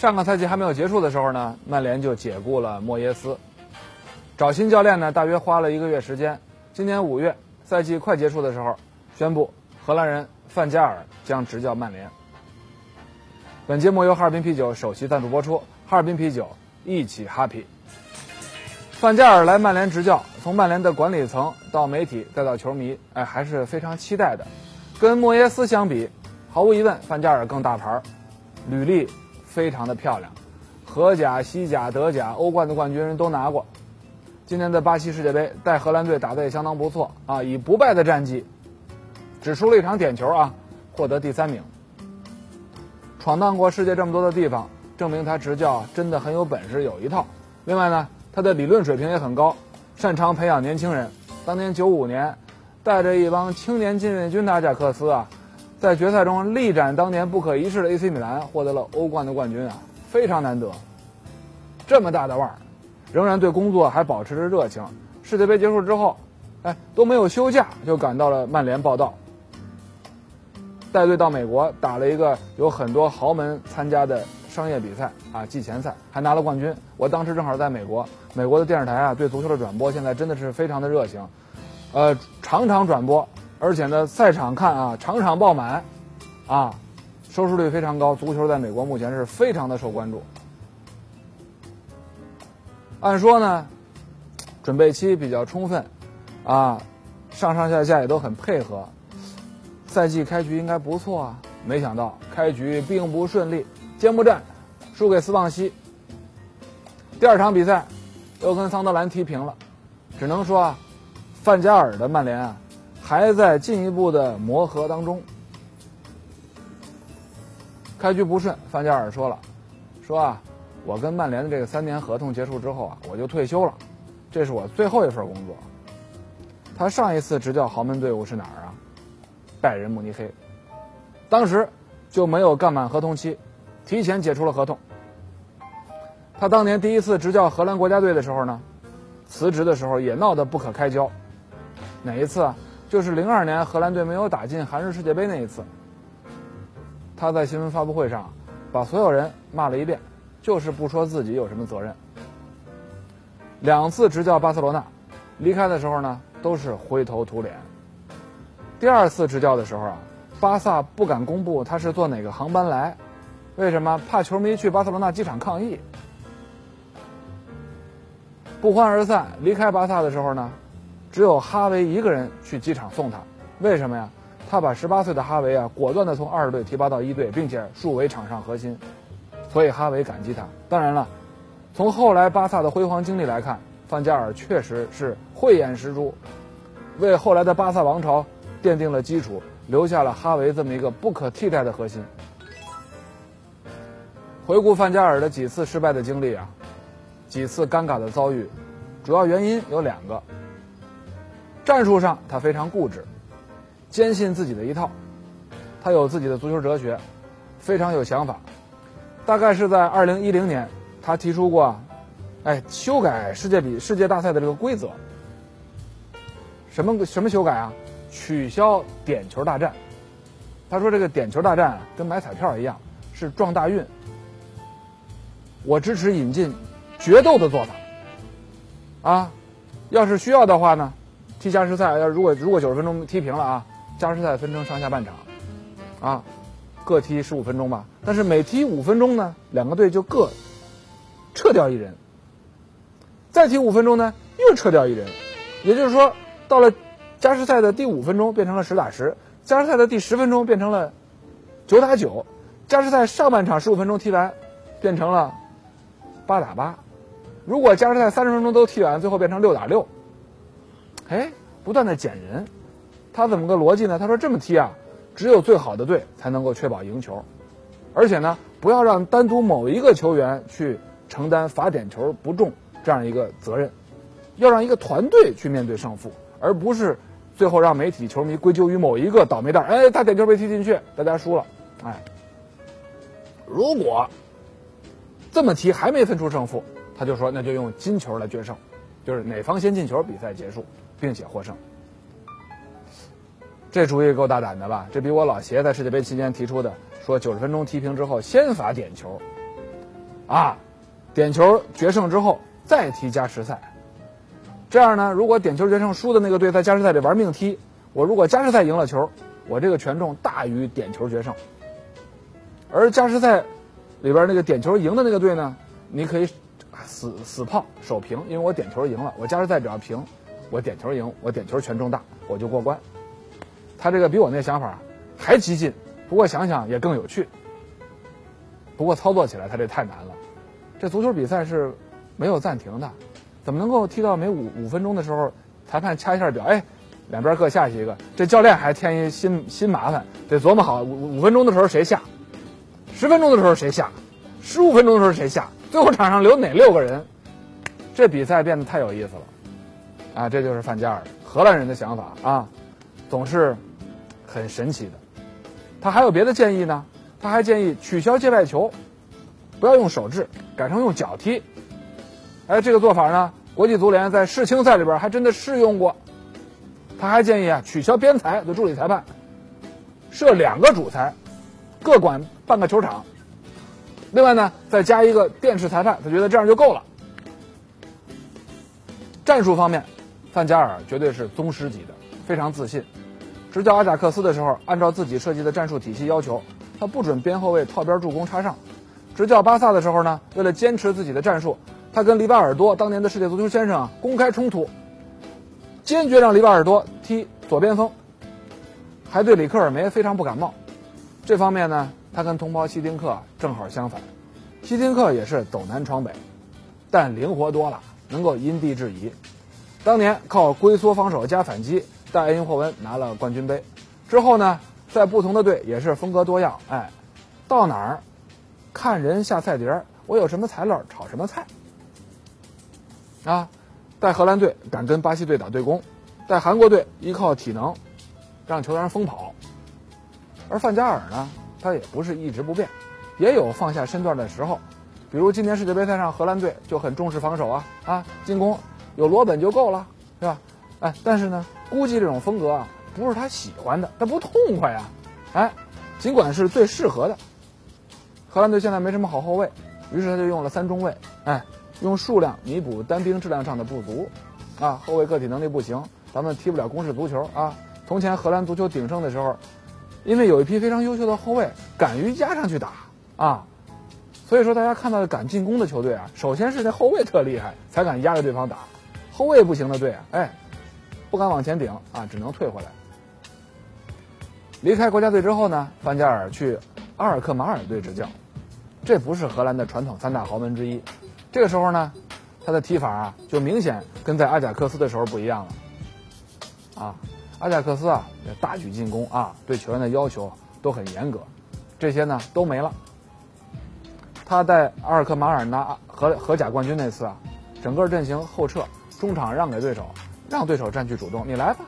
上个赛季还没有结束的时候呢，曼联就解雇了莫耶斯，找新教练呢，大约花了一个月时间。今年五月，赛季快结束的时候，宣布荷兰人范加尔将执教曼联。本节目由哈尔滨啤酒首席赞助播出，哈尔滨啤酒一起 happy。范加尔来曼联执教，从曼联的管理层到媒体再到球迷，哎，还是非常期待的。跟莫耶斯相比，毫无疑问，范加尔更大牌，履历。非常的漂亮，荷甲、西甲、德甲、欧冠的冠军人都拿过。今年的巴西世界杯带荷兰队打得也相当不错啊，以不败的战绩，只输了一场点球啊，获得第三名。闯荡过世界这么多的地方，证明他执教真的很有本事，有一套。另外呢，他的理论水平也很高，擅长培养年轻人。当年九五年，带着一帮青年禁卫军的阿贾克斯啊。在决赛中力斩当年不可一世的 AC 米兰，获得了欧冠的冠军啊，非常难得。这么大的腕儿，仍然对工作还保持着热情。世界杯结束之后，哎，都没有休假就赶到了曼联报道，带队到美国打了一个有很多豪门参加的商业比赛啊，季前赛还拿了冠军。我当时正好在美国，美国的电视台啊，对足球的转播现在真的是非常的热情，呃，场场转播。而且呢，赛场看啊，场场爆满，啊，收视率非常高。足球在美国目前是非常的受关注。按说呢，准备期比较充分，啊，上上下下也都很配合，赛季开局应该不错啊。没想到开局并不顺利，揭幕战输给斯旺西。第二场比赛又跟桑德兰踢平了，只能说啊，范加尔的曼联啊。还在进一步的磨合当中。开局不顺，范加尔说了：“说啊，我跟曼联的这个三年合同结束之后啊，我就退休了，这是我最后一份工作。”他上一次执教豪门队伍是哪儿啊？拜仁慕尼黑，当时就没有干满合同期，提前解除了合同。他当年第一次执教荷兰国家队的时候呢，辞职的时候也闹得不可开交，哪一次啊？就是零二年荷兰队没有打进韩日世界杯那一次，他在新闻发布会上把所有人骂了一遍，就是不说自己有什么责任。两次执教巴塞罗那，离开的时候呢都是灰头土脸。第二次执教的时候啊，巴萨不敢公布他是坐哪个航班来，为什么？怕球迷去巴塞罗那机场抗议。不欢而散，离开巴萨的时候呢？只有哈维一个人去机场送他，为什么呀？他把十八岁的哈维啊，果断地从二队提拔到一队，并且树为场上核心，所以哈维感激他。当然了，从后来巴萨的辉煌经历来看，范加尔确实是慧眼识珠，为后来的巴萨王朝奠定了基础，留下了哈维这么一个不可替代的核心。回顾范加尔的几次失败的经历啊，几次尴尬的遭遇，主要原因有两个。战术上，他非常固执，坚信自己的一套，他有自己的足球哲学，非常有想法。大概是在二零一零年，他提出过，哎，修改世界比世界大赛的这个规则。什么什么修改啊？取消点球大战。他说这个点球大战跟买彩票一样，是撞大运。我支持引进决斗的做法。啊，要是需要的话呢？踢加时赛，要如果如果九十分钟踢平了啊，加时赛分成上下半场，啊，各踢十五分钟吧。但是每踢五分钟呢，两个队就各撤掉一人，再踢五分钟呢，又撤掉一人。也就是说，到了加时赛的第五分钟变成了十打十，加时赛的第十分钟变成了九打九，加时赛上半场十五分钟踢完变成了八打八。如果加时赛三十分钟都踢完，最后变成六打六。哎，不断的减人，他怎么个逻辑呢？他说这么踢啊，只有最好的队才能够确保赢球，而且呢，不要让单独某一个球员去承担罚点球不中这样一个责任，要让一个团队去面对胜负，而不是最后让媒体球迷归咎于某一个倒霉蛋。哎，他点球没踢进去，大家输了。哎，如果这么踢还没分出胜负，他就说那就用金球来决胜，就是哪方先进球，比赛结束，并且获胜。这主意够大胆的吧？这比我老邪在世界杯期间提出的说九十分钟踢平之后先罚点球，啊，点球决胜之后再踢加时赛。这样呢，如果点球决胜输的那个队在加时赛里玩命踢，我如果加时赛赢了球，我这个权重大于点球决胜。而加时赛里边那个点球赢的那个队呢，你可以死死炮守平，因为我点球赢了，我加时赛只要平，我点球赢，我点球权重大，我就过关。他这个比我那想法还激进，不过想想也更有趣。不过操作起来他这太难了。这足球比赛是没有暂停的，怎么能够踢到每五五分钟的时候，裁判掐一下表，哎，两边各下去一个？这教练还添一新新麻烦，得琢磨好五五分钟的时候谁下，十分钟的时候谁下，十五分钟的时候谁下，最后场上留哪六个人？这比赛变得太有意思了，啊，这就是范加尔荷兰人的想法啊，总是。很神奇的，他还有别的建议呢。他还建议取消界外球，不要用手制，改成用脚踢。哎，这个做法呢，国际足联在世青赛里边还真的试用过。他还建议啊，取消边裁，的助理裁判，设两个主裁，各管半个球场。另外呢，再加一个电视裁判，他觉得这样就够了。战术方面，范加尔绝对是宗师级的，非常自信。执教阿贾克斯的时候，按照自己设计的战术体系要求，他不准边后卫套边助攻插上。执教巴萨的时候呢，为了坚持自己的战术，他跟里瓦尔多当年的世界足球先生公开冲突，坚决让里瓦尔多踢左边锋，还对里克尔梅非常不感冒。这方面呢，他跟同胞希丁克正好相反，希丁克也是走南闯北，但灵活多了，能够因地制宜。当年靠龟缩防守加反击。带埃因霍温拿了冠军杯，之后呢，在不同的队也是风格多样。哎，到哪儿看人下菜碟儿，我有什么材料炒什么菜。啊，带荷兰队敢跟巴西队打对攻，带韩国队依靠体能让球员疯跑。而范加尔呢，他也不是一直不变，也有放下身段的时候。比如今年世界杯赛上，荷兰队就很重视防守啊啊，进攻有罗本就够了，是吧？哎，但是呢。估计这种风格啊，不是他喜欢的，他不痛快啊，哎，尽管是最适合的。荷兰队现在没什么好后卫，于是他就用了三中卫，哎，用数量弥补单兵质量上的不足，啊，后卫个体能力不行，咱们踢不了攻势足球啊。从前荷兰足球鼎盛的时候，因为有一批非常优秀的后卫敢于压上去打啊，所以说大家看到的敢进攻的球队啊，首先是那后卫特厉害，才敢压着对方打，后卫不行的队啊，哎。不敢往前顶啊，只能退回来。离开国家队之后呢，范加尔去阿尔克马尔队执教，这不是荷兰的传统三大豪门之一。这个时候呢，他的踢法啊，就明显跟在阿贾克斯的时候不一样了。啊，阿贾克斯啊，大举进攻啊，对球员的要求都很严格，这些呢都没了。他在阿尔克马尔拿荷荷甲冠军那次啊，整个阵型后撤，中场让给对手。让对手占据主动，你来吧，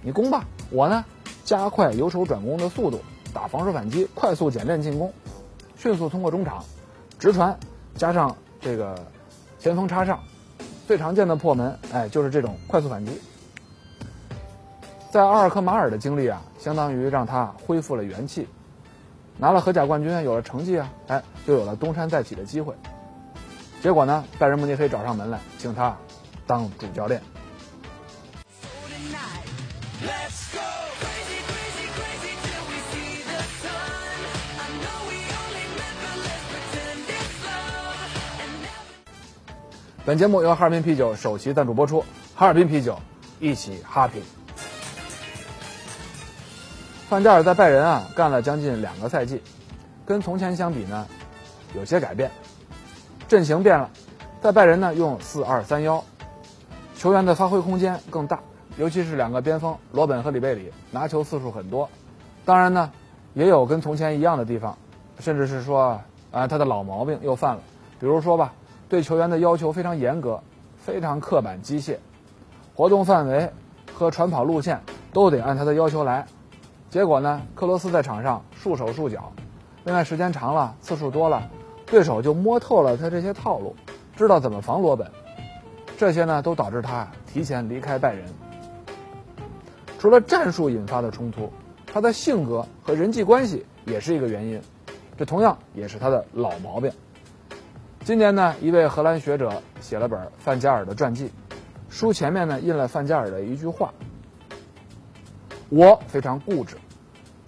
你攻吧，我呢，加快由守转攻的速度，打防守反击，快速简练进攻，迅速通过中场，直传，加上这个前锋插上，最常见的破门，哎，就是这种快速反击。在阿尔克马尔的经历啊，相当于让他恢复了元气，拿了荷甲冠军，有了成绩啊，哎，就有了东山再起的机会。结果呢，拜仁慕尼黑找上门来，请他当主教练。本节目由哈尔滨啤酒首席赞助播出，哈尔滨啤酒，一起哈啤。范加尔在拜仁啊干了将近两个赛季，跟从前相比呢，有些改变，阵型变了，在拜仁呢用四二三幺，球员的发挥空间更大，尤其是两个边锋罗本和里贝里拿球次数很多。当然呢，也有跟从前一样的地方，甚至是说啊他的老毛病又犯了。比如说吧，对球员的要求非常严格，非常刻板机械，活动范围和传跑路线都得按他的要求来。结果呢，克罗斯在场上束手束脚。另外，时间长了，次数多了，对手就摸透了他这些套路，知道怎么防罗本。这些呢，都导致他提前离开拜仁。除了战术引发的冲突，他的性格和人际关系也是一个原因，这同样也是他的老毛病。今年呢，一位荷兰学者写了本范加尔的传记，书前面呢印了范加尔的一句话：“我非常固执、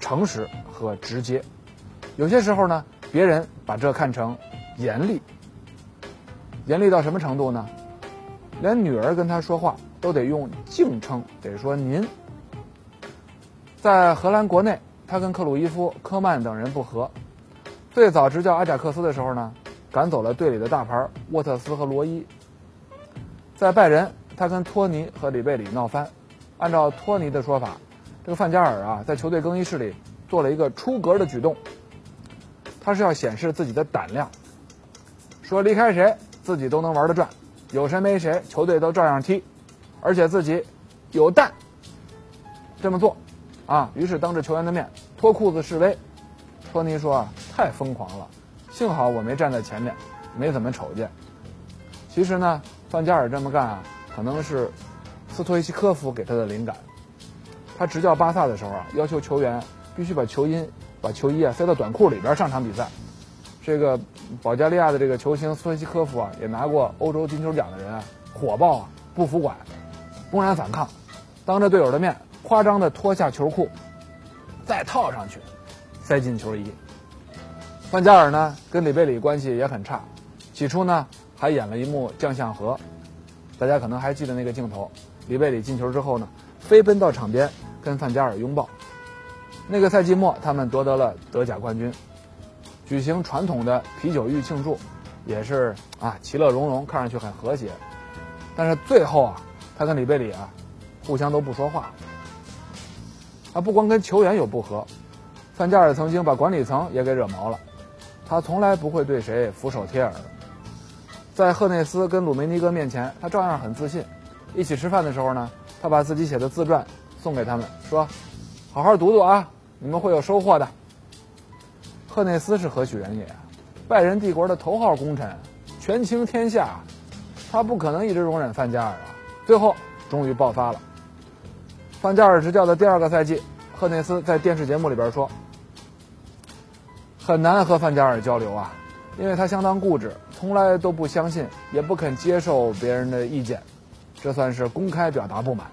诚实和直接，有些时候呢，别人把这看成严厉。严厉到什么程度呢？连女儿跟他说话都得用敬称，得说您。在荷兰国内，他跟克鲁伊夫、科曼等人不和。最早执教阿贾克斯的时候呢。”赶走了队里的大牌沃特斯和罗伊。在拜仁，他跟托尼和里贝里闹翻。按照托尼的说法，这个范加尔啊，在球队更衣室里做了一个出格的举动。他是要显示自己的胆量，说离开谁自己都能玩得转，有谁没谁球队都照样踢，而且自己有蛋这么做啊。于是当着球员的面脱裤子示威。托尼说啊，太疯狂了。幸好我没站在前面，没怎么瞅见。其实呢，范加尔这么干啊，可能是斯托伊奇科夫给他的灵感。他执教巴萨的时候啊，要求球员必须把球衣把球衣啊塞到短裤里边上场比赛。这个保加利亚的这个球星斯托伊奇科夫啊，也拿过欧洲金球奖的人啊，火爆啊，不服管，公然反抗，当着队友的面夸张的脱下球裤，再套上去，塞进球衣。范加尔呢，跟里贝里关系也很差，起初呢还演了一幕将相和，大家可能还记得那个镜头，里贝里进球之后呢，飞奔到场边跟范加尔拥抱。那个赛季末，他们夺得了德甲冠军，举行传统的啤酒浴庆祝，也是啊其乐融融，看上去很和谐。但是最后啊，他跟里贝里啊，互相都不说话。啊，不光跟球员有不和，范加尔曾经把管理层也给惹毛了。他从来不会对谁俯首帖耳，在赫内斯跟鲁梅尼格面前，他照样很自信。一起吃饭的时候呢，他把自己写的自传送给他们，说：“好好读读啊，你们会有收获的。”赫内斯是何许人也？拜仁帝国的头号功臣，权倾天下，他不可能一直容忍范加尔啊。最后终于爆发了。范加尔执教的第二个赛季，赫内斯在电视节目里边说。很难和范加尔交流啊，因为他相当固执，从来都不相信，也不肯接受别人的意见，这算是公开表达不满。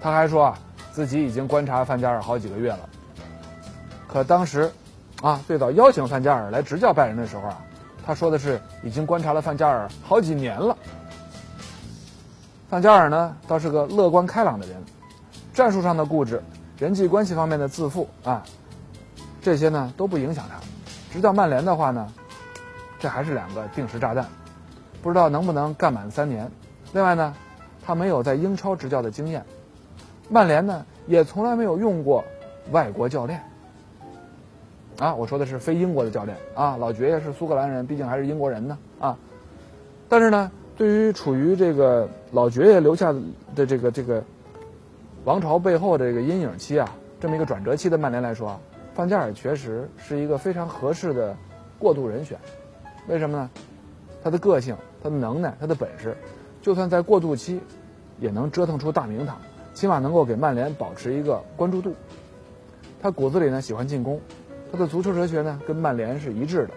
他还说啊，自己已经观察范加尔好几个月了。可当时，啊，最早邀请范加尔来执教拜仁的时候啊，他说的是已经观察了范加尔好几年了。范加尔呢，倒是个乐观开朗的人，战术上的固执，人际关系方面的自负啊。这些呢都不影响他，执教曼联的话呢，这还是两个定时炸弹，不知道能不能干满三年。另外呢，他没有在英超执教的经验，曼联呢也从来没有用过外国教练。啊，我说的是非英国的教练啊，老爵爷是苏格兰人，毕竟还是英国人呢啊。但是呢，对于处于这个老爵爷留下的这个这个王朝背后的这个阴影期啊，这么一个转折期的曼联来说啊。范加尔确实是一个非常合适的过渡人选，为什么呢？他的个性、他的能耐、他的本事，就算在过渡期，也能折腾出大名堂，起码能够给曼联保持一个关注度。他骨子里呢喜欢进攻，他的足球哲学呢跟曼联是一致的。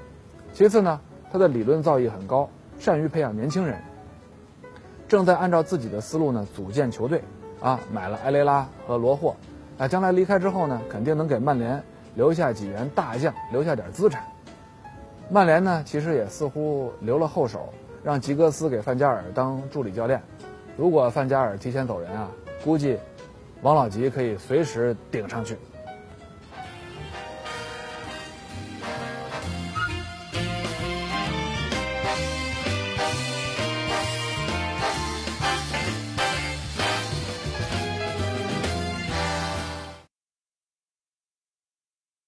其次呢，他的理论造诣很高，善于培养年轻人，正在按照自己的思路呢组建球队，啊，买了埃雷拉和罗霍，啊，将来离开之后呢，肯定能给曼联。留下几员大将，留下点资产。曼联呢，其实也似乎留了后手，让吉格斯给范加尔当助理教练。如果范加尔提前走人啊，估计王老吉可以随时顶上去。